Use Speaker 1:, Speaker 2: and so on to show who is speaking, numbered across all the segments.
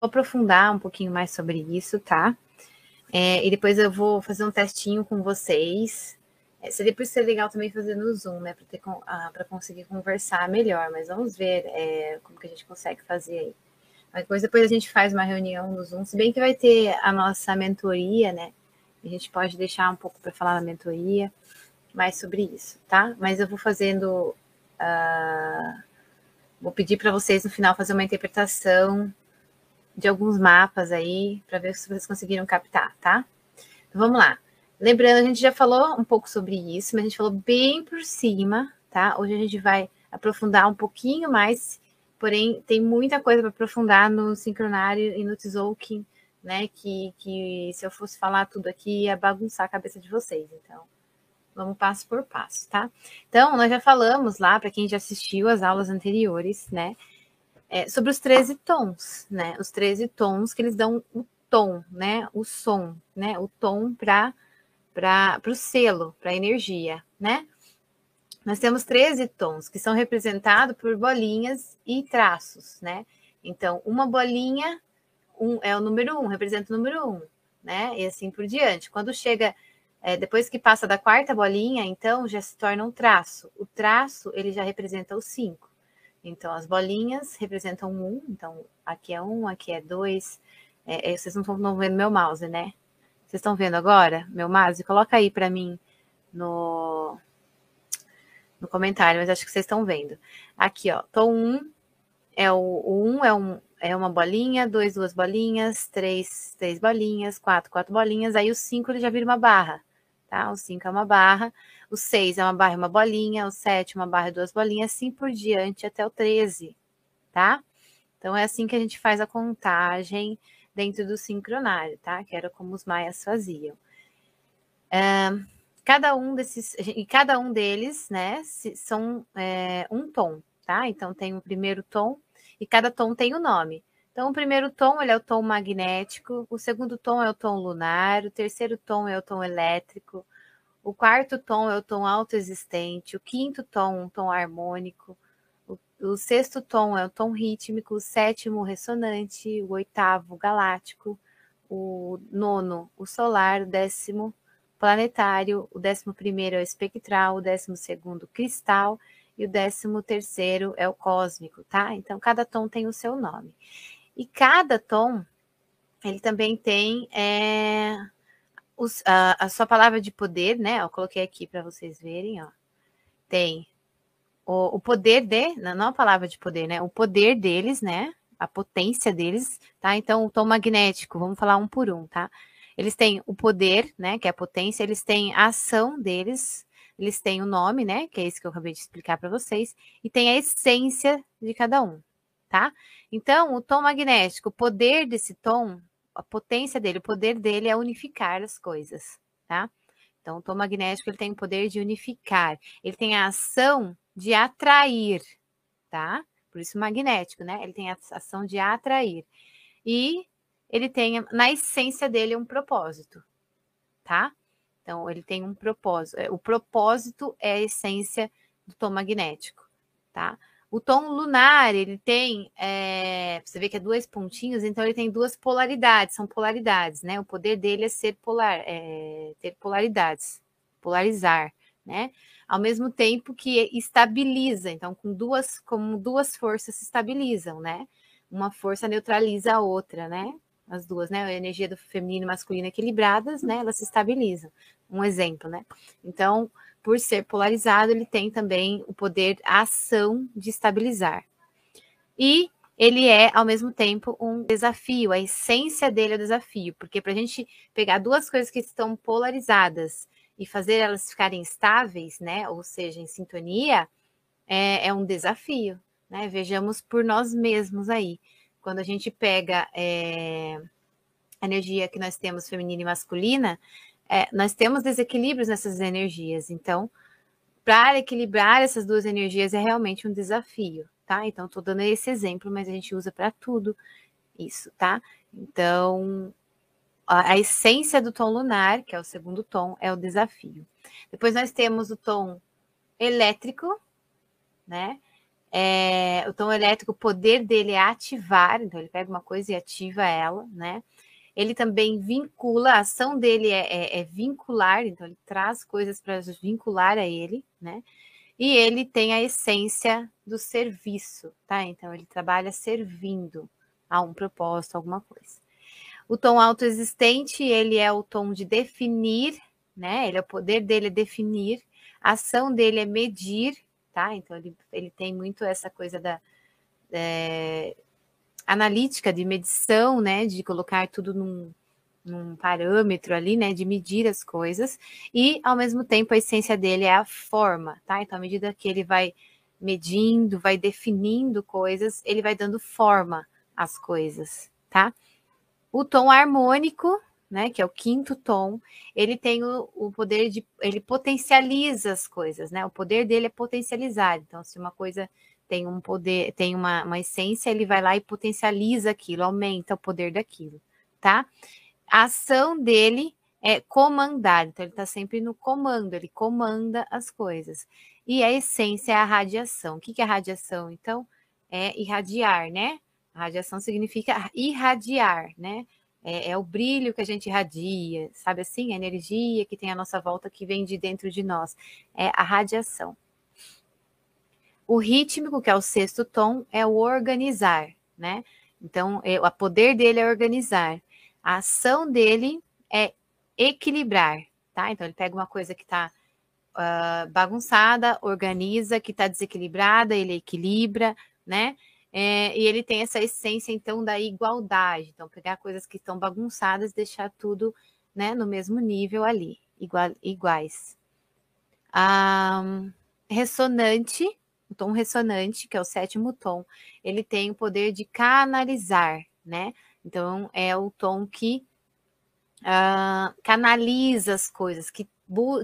Speaker 1: aprofundar um pouquinho mais sobre isso, tá? É, e depois eu vou fazer um testinho com vocês. É, seria por ser legal também fazer no Zoom, né? Para ah, conseguir conversar melhor, mas vamos ver é, como que a gente consegue fazer aí. Depois, depois a gente faz uma reunião no Zoom, se bem que vai ter a nossa mentoria, né? A gente pode deixar um pouco para falar na mentoria mais sobre isso, tá? Mas eu vou fazendo. Uh, vou pedir para vocês no final fazer uma interpretação de alguns mapas aí, para ver se vocês conseguiram captar, tá? Então vamos lá. Lembrando, a gente já falou um pouco sobre isso, mas a gente falou bem por cima, tá? Hoje a gente vai aprofundar um pouquinho mais, porém tem muita coisa para aprofundar no sincronário e no Tzolk'in, né? Que, que se eu fosse falar tudo aqui ia bagunçar a cabeça de vocês. Então, vamos passo por passo, tá? Então, nós já falamos lá, para quem já assistiu as aulas anteriores, né? É, sobre os 13 tons, né? Os 13 tons que eles dão o tom, né? O som, né? O tom para o selo, para a energia, né? Nós temos 13 tons que são representados por bolinhas e traços, né? Então, uma bolinha um, é o número um, representa o número um, né? E assim por diante. Quando chega, é, depois que passa da quarta bolinha, então já se torna um traço. O traço, ele já representa o cinco. Então, as bolinhas representam um, então aqui é um, aqui é dois. É, é, vocês não estão vendo meu mouse, né? Vocês estão vendo agora meu mouse? Coloca aí para mim no, no comentário, mas acho que vocês estão vendo. Aqui, ó, 1 um, é o, o 1 um é, um, é uma bolinha, dois, duas bolinhas, três, três bolinhas, quatro, quatro bolinhas, aí o 5 ele já vira uma barra, tá? O 5 é uma barra. O 6 é uma barra e uma bolinha, o 7 uma barra e duas bolinhas, assim por diante até o 13, tá? Então é assim que a gente faz a contagem dentro do sincronário, tá? Que era como os maias faziam. É, cada um desses, e cada um deles, né, são é, um tom, tá? Então tem o primeiro tom e cada tom tem o um nome. Então, o primeiro tom ele é o tom magnético, o segundo tom é o tom lunar, o terceiro tom é o tom elétrico, o quarto tom é o tom autoexistente, o quinto tom, um tom harmônico, o, o sexto tom é o tom rítmico, o sétimo, ressonante, o oitavo, galáctico, o nono, o solar, o décimo, planetário, o décimo primeiro é o espectral, o décimo segundo, cristal, e o décimo terceiro é o cósmico, tá? Então, cada tom tem o seu nome. E cada tom, ele também tem é, os, a, a, sua palavra de poder, né? Eu coloquei aqui para vocês verem, ó. Tem o, o poder de, não a palavra de poder, né? O poder deles, né? A potência deles, tá? Então, o tom magnético, vamos falar um por um, tá? Eles têm o poder, né? Que é a potência, eles têm a ação deles, eles têm o nome, né? Que é isso que eu acabei de explicar para vocês, e tem a essência de cada um, tá? Então, o tom magnético, o poder desse tom a potência dele, o poder dele é unificar as coisas, tá? Então, o tom magnético ele tem o poder de unificar, ele tem a ação de atrair, tá? Por isso magnético, né? Ele tem a ação de atrair. E ele tem, na essência dele, um propósito, tá? Então, ele tem um propósito. O propósito é a essência do tom magnético, tá? O tom lunar, ele tem, é, você vê que é dois pontinhos, então ele tem duas polaridades, são polaridades, né? O poder dele é ser polar, é, ter polaridades, polarizar, né? Ao mesmo tempo que estabiliza, então com duas, como duas forças se estabilizam, né? Uma força neutraliza a outra, né? As duas, né? A energia do feminino e masculino equilibradas, né? Elas se estabilizam. Um exemplo, né? Então, por ser polarizado, ele tem também o poder, a ação de estabilizar. E ele é, ao mesmo tempo, um desafio, a essência dele é o desafio, porque para a gente pegar duas coisas que estão polarizadas e fazer elas ficarem estáveis, né, ou seja, em sintonia, é, é um desafio, né? Vejamos por nós mesmos aí. Quando a gente pega é, a energia que nós temos feminina e masculina, é, nós temos desequilíbrios nessas energias. Então, para equilibrar essas duas energias é realmente um desafio, tá? Então, estou dando esse exemplo, mas a gente usa para tudo isso, tá? Então, a, a, essência do tom lunar, que é o segundo tom, é o desafio. Depois nós temos o tom elétrico, né? É, o tom elétrico, o poder dele é ativar, então ele pega uma coisa e ativa ela, né? Ele também vincula, a ação dele é, é, é vincular, então ele traz coisas para vincular a ele, né? E ele tem a essência do serviço, tá? Então ele trabalha servindo a um propósito, alguma coisa. O tom autoexistente, ele é o tom de definir, né? Ele é o poder dele é definir, a ação dele é medir, tá? Então ele, ele tem muito essa coisa da é, analítica de medição, né? De colocar tudo num, num parâmetro ali, né, de medir as coisas, e ao mesmo tempo a essência dele é a forma, tá? Então, à medida que ele vai medindo, vai definindo coisas, ele vai dando forma às coisas, tá? O tom harmônico, né, que é o quinto tom, ele tem o, o poder de, ele potencializa as coisas, né? O poder dele é potencializar. Então, se uma coisa tem um poder, tem uma, uma essência, ele vai lá e potencializa aquilo, aumenta o poder daquilo, tá? a ação dele é comandar, então ele está sempre no comando, ele comanda as coisas. E a essência é a radiação. O que, que é radiação? Então, é irradiar, né? A radiação significa irradiar, né? É, é, o brilho que a gente irradia, sabe assim? A energia que tem à nossa volta, que vem de dentro de nós. É a radiação. O rítmico, que é o sexto tom, é o organizar, né? Então, é, o poder dele é organizar. A ação dele é equilibrar, tá? Então ele pega uma coisa que está uh, ah, bagunçada, organiza, que está desequilibrada, ele equilibra, né? É, e ele tem essa essência, então, da igualdade. Então, pegar coisas que estão bagunçadas, deixar tudo né, no mesmo nível ali, igual, iguais. Um, ressonante, o tom ressonante, que é o sétimo tom, ele tem o poder de canalizar, né? Então, é o tom que uh, canaliza as coisas, que,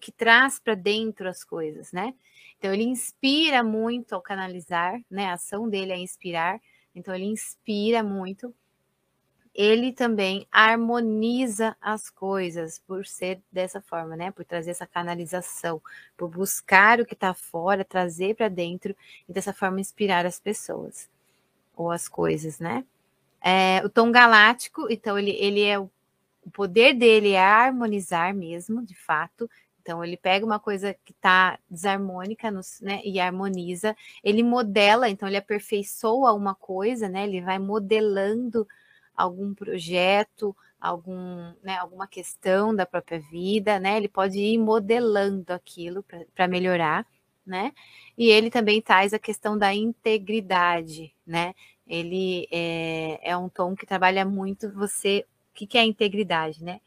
Speaker 1: que traz para dentro as coisas, né? Então, ele inspira muito ao canalizar, né? A ação dele é inspirar, então, ele inspira muito. Ele também harmoniza as coisas por ser dessa forma, né? Por trazer essa canalização, por buscar o que está fora, trazer para dentro e dessa forma inspirar as pessoas ou as coisas, né? É, o tom galáctico, então ele, ele é o, poder dele é harmonizar mesmo, de fato. Então ele pega uma coisa que está desarmônica nos, né, e harmoniza. Ele modela, então ele aperfeiçoa uma coisa, né? Ele vai modelando algum projeto, algum, né, alguma questão da própria vida, né? Ele pode ir modelando aquilo para melhorar, né? E ele também traz a questão da integridade, né? ele é, é um tom que trabalha muito você. O que, que é integridade, né?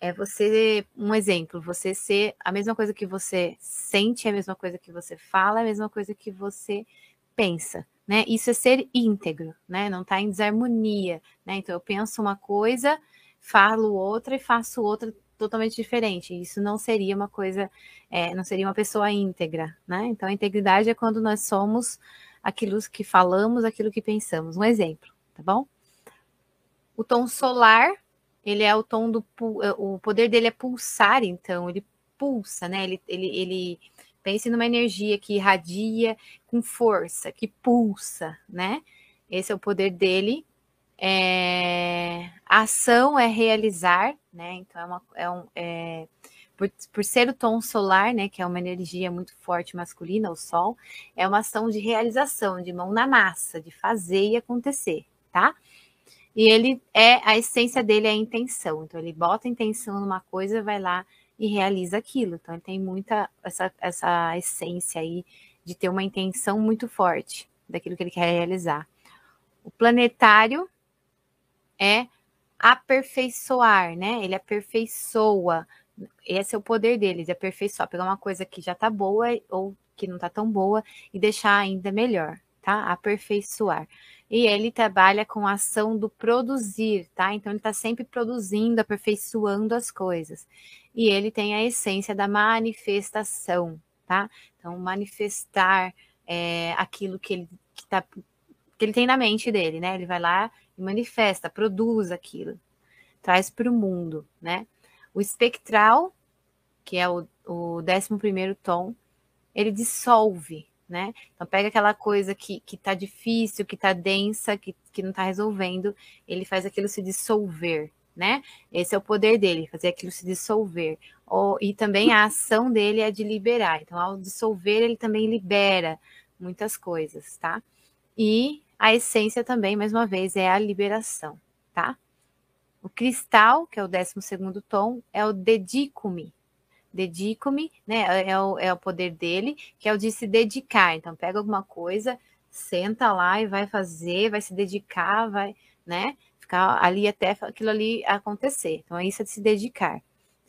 Speaker 1: É você, um exemplo, você ser a mesma coisa que você sente, a mesma coisa que você fala, a mesma coisa que você pensa, né? Isso é ser íntegro, né? Não tá em desarmonia, né? Então eu penso uma coisa, falo outra e faço outra totalmente diferente. Isso não seria uma coisa, é, não seria uma pessoa íntegra, né? Então a integridade é quando nós somos aquilo que falamos, aquilo que pensamos. Um exemplo, tá bom? O tom solar, ele é o tom do é, o poder dele é pulsar, então ele pulsa, né? Ele, ele, ele pense numa energia que irradia com força, que pulsa, né? Esse é o poder dele. É... A ação é realizar, né? Então é, uma, é um é por, por ser o tom solar, né, que é uma energia muito forte masculina, o sol, é uma ação de realização, de mão na massa, de fazer e acontecer, tá? E ele é, a essência dele é a intenção. Então, ele bota intenção numa coisa, vai lá e realiza aquilo. Então, ele tem muita essa, essa essência aí de ter uma intenção muito forte daquilo que ele quer realizar. O planetário é aperfeiçoar, né? Ele aperfeiçoa esse é o poder dele, de aperfeiçoar, pegar uma coisa que já tá boa ou que não tá tão boa e deixar ainda melhor, tá? Aperfeiçoar. E ele trabalha com a ação do produzir, tá? Então ele tá sempre produzindo, aperfeiçoando as coisas. E ele tem a essência da manifestação, tá? Então manifestar é, aquilo que ele que tá, que ele tem na mente dele, né? Ele vai lá e manifesta, produz aquilo, traz para o mundo, né? O espectral, que é o, o 11 tom, ele dissolve, né? Então pega aquela coisa que, que tá difícil, que tá densa, que, que não tá resolvendo, ele faz aquilo se dissolver, né? Esse é o poder dele, fazer aquilo se dissolver. Ou, e também a ação dele é de liberar. Então, ao dissolver, ele também libera muitas coisas, tá? E a essência também, mais uma vez, é a liberação, tá? O cristal, que é o décimo segundo tom, é o dedico-me. Dedico-me, né? É o, é o poder dele, que é o de se dedicar. Então, pega alguma coisa, senta lá e vai fazer, vai se dedicar, vai, né? Ficar ali até aquilo ali acontecer. Então, é isso de se dedicar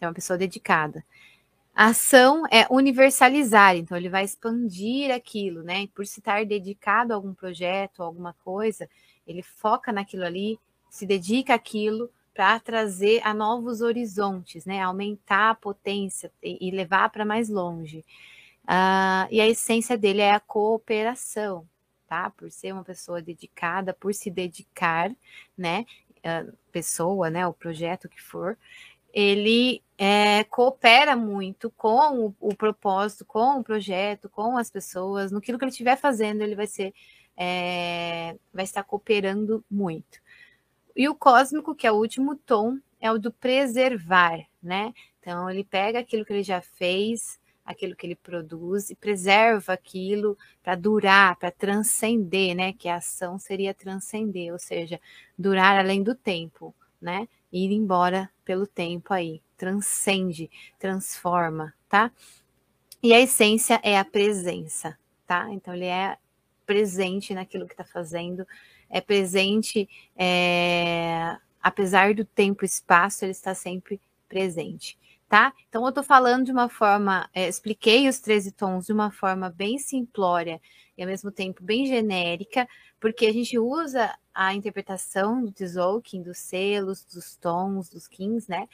Speaker 1: é uma pessoa dedicada. A ação é universalizar, então ele vai expandir aquilo, né? Por se estar dedicado a algum projeto, a alguma coisa, ele foca naquilo ali, se dedica àquilo para trazer a novos horizontes, né? Aumentar a potência e, levar para mais longe. Uh, e a essência dele é a cooperação, tá? Por ser uma pessoa dedicada, por se dedicar, né? Uh, pessoa, né? O projeto que for, ele é, coopera muito com o, o, propósito, com o projeto, com as pessoas, no que ele estiver fazendo, ele vai ser, é, vai estar cooperando muito. E o cósmico, que é o último tom, é o do preservar, né? Então ele pega aquilo que ele já fez, aquilo que ele produz e preserva aquilo para durar, para transcender, né? Que a ação seria transcender, ou seja, durar além do tempo, né? Ir embora pelo tempo aí, transcende, transforma, tá? E a essência é a presença, tá? Então ele é presente naquilo que está fazendo, é presente, é... apesar do tempo e espaço, ele está sempre presente, tá? Então eu estou falando de uma forma, é, expliquei os 13 tons de uma forma bem simplória e ao mesmo tempo bem genérica, porque a gente usa a interpretação do Tzolk'in, dos selos, dos tons, dos kings, né?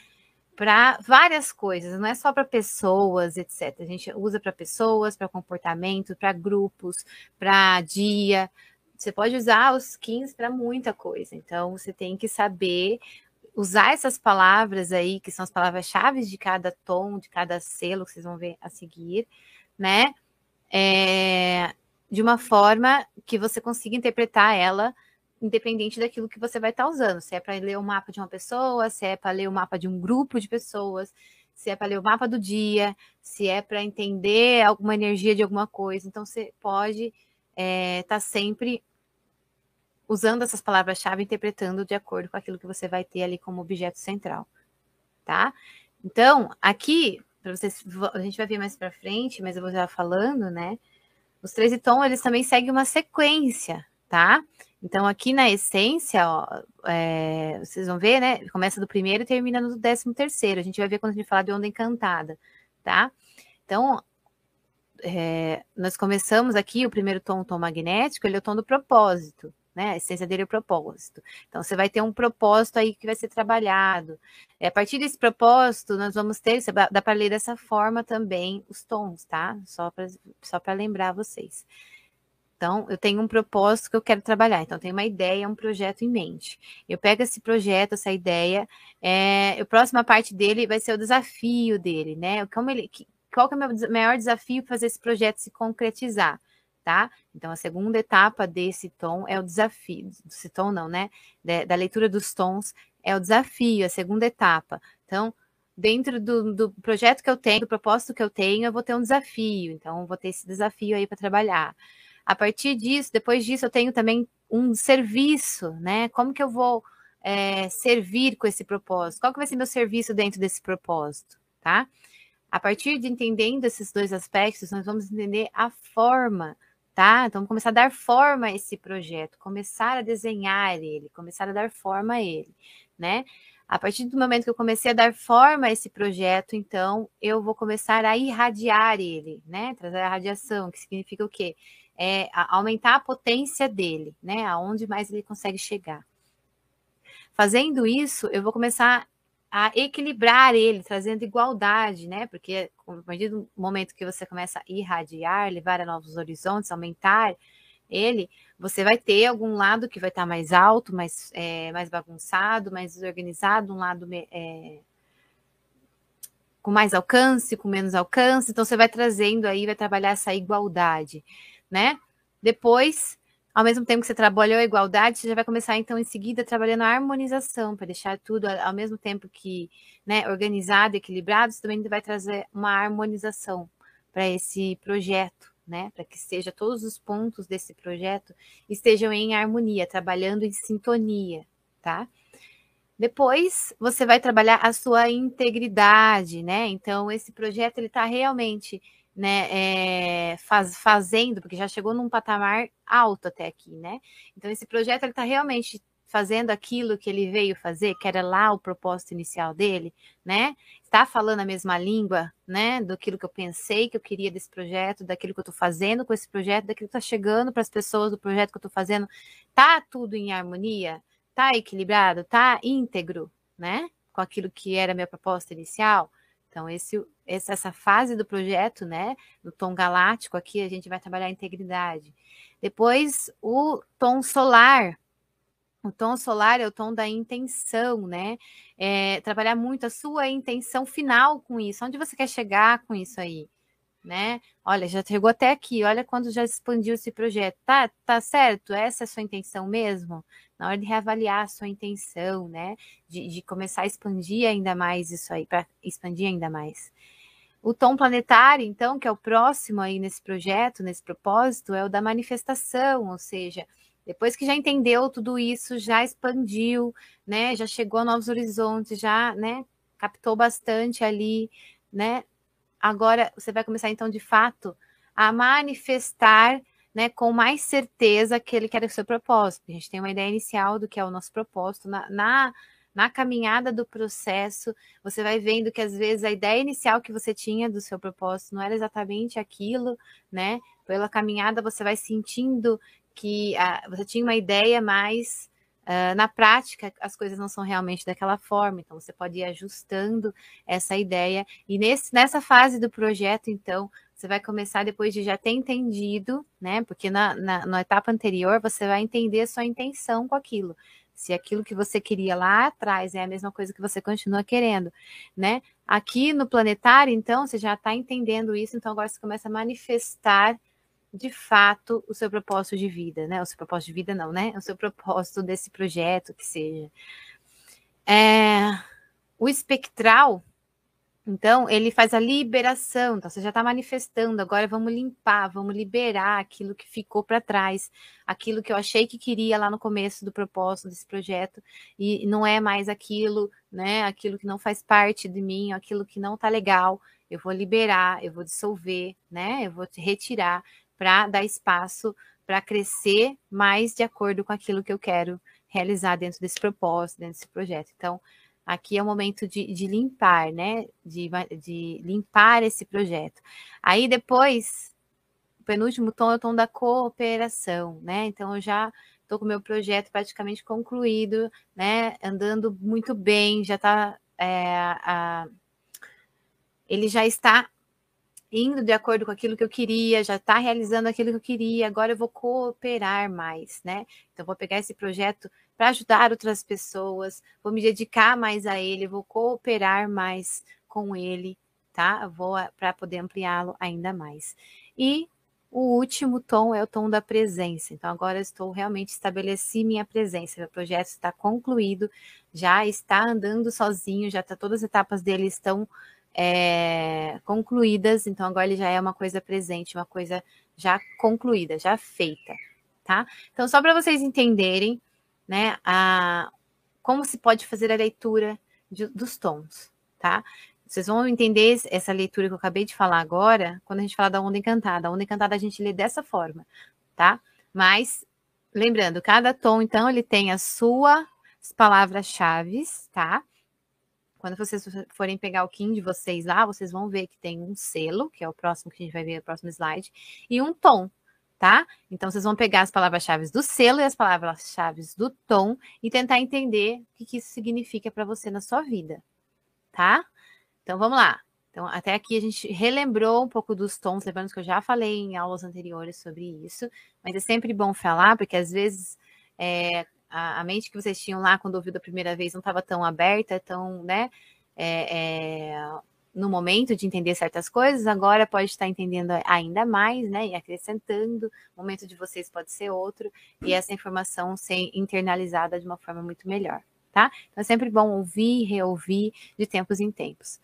Speaker 1: Para várias coisas, não é só para pessoas, etc. A gente usa para pessoas, para comportamento, para grupos, para dia. Você pode usar os kings para muita coisa. Então, você tem que saber usar essas palavras aí, que são as palavras-chave de cada tom, de cada selo que vocês vão ver a seguir, né? É, de uma forma que você consiga interpretar ela independente daquilo que você vai estar tá usando. Se é para ler o mapa de uma pessoa, se é para ler o mapa de um grupo de pessoas, se é para ler o mapa do dia, se é para entender alguma energia de alguma coisa. Então, você pode estar é, tá sempre usando essas palavras-chave, interpretando de acordo com aquilo que você vai ter ali como objeto central, tá? Então, aqui, vocês, a gente vai ver mais para frente, mas eu vou já falando, né? Os 13 tons, eles também seguem uma sequência, tá? Então, aqui na essência, ó, é, vocês vão ver, né? Começa do primeiro e termina no décimo terceiro. A gente vai ver quando a gente falar de onda encantada, tá? Então, é, nós começamos aqui, o primeiro tom, o tom magnético, ele é o tom do propósito né? A essência dele é o propósito. Então, você vai ter um propósito aí que vai ser trabalhado. É, a partir desse propósito, nós vamos ter, dá para ler dessa forma também os tons, tá? Só para só lembrar vocês. Então, eu tenho um propósito que eu quero trabalhar. Então, eu tenho uma ideia, um projeto em mente. Eu pego esse projeto, essa ideia, é, a próxima parte dele vai ser o desafio dele, né? Como ele, qual que é o meu maior desafio para fazer esse projeto se concretizar? Tá? Então, a segunda etapa desse tom é o desafio, desse tom não, né? da leitura dos tons é o desafio, a segunda etapa. Então, dentro do, do, projeto que eu tenho, do propósito que eu tenho, eu vou ter um desafio. Então, vou ter esse desafio aí para trabalhar. A partir disso, depois disso, eu tenho também um serviço, né? Como que eu vou é, servir com esse propósito? Qual que vai ser meu serviço dentro desse propósito, tá? A partir de entendendo esses dois aspectos, nós vamos entender a forma tá? Então, começar a dar forma a esse projeto, começar a desenhar ele, começar a dar forma a ele, né? A partir do momento que eu comecei a dar forma a esse projeto, então eu vou começar a irradiar ele, né? Trazer a radiação, que significa o quê? É aumentar a potência dele, né? Aonde mais ele consegue chegar. Fazendo isso, eu vou começar a equilibrar ele, trazendo igualdade, né? Porque a partir do momento que você começa a irradiar, levar a novos horizontes, aumentar ele, você vai ter algum lado que vai estar mais alto, mais, é, mais bagunçado, mais desorganizado, um lado é, com mais alcance, com menos alcance. Então, você vai trazendo aí, vai trabalhar essa igualdade, né? Depois, ao mesmo tempo que você trabalhou a igualdade, você já vai começar, então, em seguida, trabalhando a harmonização, para deixar tudo ao mesmo tempo que né, organizado, equilibrado, você também vai trazer uma harmonização para esse projeto, né? Para que seja todos os pontos desse projeto estejam em harmonia, trabalhando em sintonia, tá? Depois você vai trabalhar a sua integridade, né? Então esse projeto ele está realmente, né, é, faz, fazendo, porque já chegou num patamar alto até aqui, né? Então esse projeto ele está realmente fazendo aquilo que ele veio fazer, que era lá o propósito inicial dele, né? Está falando a mesma língua, né? Do que eu pensei que eu queria desse projeto, daquilo que eu estou fazendo com esse projeto, daquilo que está chegando para as pessoas do projeto que eu estou fazendo. Tá tudo em harmonia? Tá equilibrado? Tá íntegro, né? Com aquilo que era a minha proposta inicial? Então, esse, essa fase do projeto, né? No tom galáctico, aqui a gente vai trabalhar a integridade. Depois, o tom solar, o tom solar é o tom da intenção, né? É, trabalhar muito a sua intenção final com isso. Onde você quer chegar com isso aí? Né? Olha, já chegou até aqui. Olha quando já expandiu esse projeto. Tá, tá certo? Essa é a sua intenção mesmo? Na hora de reavaliar a sua intenção, né? De, de começar a expandir ainda mais isso aí, para expandir ainda mais. O tom planetário, então, que é o próximo aí nesse projeto, nesse propósito, é o da manifestação, ou seja, depois que já entendeu tudo isso, já expandiu, né? Já chegou a novos horizontes, já, né? Captou bastante ali, né? Agora você vai começar então de fato a manifestar, né, com mais certeza que era o seu propósito. A gente tem uma ideia inicial do que é o nosso propósito na, na na caminhada do processo, você vai vendo que às vezes a ideia inicial que você tinha do seu propósito não era exatamente aquilo, né? Pela caminhada você vai sentindo que uh, você tinha uma ideia, mas uh, na prática as coisas não são realmente daquela forma. Então você pode ir ajustando essa ideia. E nesse, nessa fase do projeto, então, você vai começar depois de já ter entendido, né? Porque na, na, na etapa anterior você vai entender a sua intenção com aquilo se aquilo que você queria lá atrás é a mesma coisa que você continua querendo, né? Aqui no planetário, então, você já está entendendo isso, então agora você começa a manifestar de fato o seu propósito de vida, né? O seu propósito de vida não, né? O seu propósito desse projeto que seja. É, o espectral, então, ele faz a liberação, então você já está manifestando, agora vamos limpar, vamos liberar aquilo que ficou para trás, aquilo que eu achei que queria lá no começo do propósito desse projeto, e não é mais aquilo, né? Aquilo que não faz parte de mim, aquilo que não está legal, eu vou liberar, eu vou dissolver, né? Eu vou retirar para dar espaço para crescer mais de acordo com aquilo que eu quero realizar dentro desse propósito, dentro desse projeto. Então, aqui é o momento de, de limpar, né? De, de limpar esse projeto. Aí depois, o penúltimo tom é o tom da cooperação, né? Então, eu já estou com o meu projeto praticamente concluído, né? Andando muito bem, já está. É, ele já está indo de acordo com aquilo que eu queria, já está realizando aquilo que eu queria, agora eu vou cooperar mais, né? Então, vou pegar esse projeto para ajudar outras pessoas, vou me dedicar mais a ele, vou cooperar mais com ele, tá? Vou para poder ampliá-lo ainda mais. E o último tom é o tom da presença. Então, agora estou realmente estabeleci minha presença. Meu projeto está concluído, já está andando sozinho, já está todas as etapas dele estão é, concluídas, então agora ele já é uma coisa presente, uma coisa já concluída, já feita, tá? Então, só para vocês entenderem, né, a, como se pode fazer a leitura de, dos tons, tá? Vocês vão entender essa leitura que eu acabei de falar agora, quando a gente fala da onda encantada. A onda encantada a gente lê dessa forma, tá? Mas, lembrando, cada tom, então, ele tem as suas palavras-chave, tá? Quando vocês forem pegar o Kim de vocês lá, vocês vão ver que tem um selo, que é o próximo que a gente vai ver no próximo slide, e um tom, tá? Então, vocês vão pegar as palavras-chave do selo e as palavras-chave do tom e tentar entender o que, isso significa para você na sua vida, tá? Então, vamos lá. Então, até aqui a gente relembrou um pouco dos tons, lembrando que eu já falei em aulas anteriores sobre isso, mas é sempre bom falar, porque às vezes é, a, a, mente que vocês tinham lá quando ouviu da primeira vez não estava tão aberta, tão, né? É, é, no momento de entender certas coisas, agora pode estar entendendo ainda mais, né? E acrescentando. O momento de vocês pode ser outro, e essa informação ser internalizada de uma forma muito melhor, tá? Então é sempre bom ouvir, reouvir de tempos em tempos.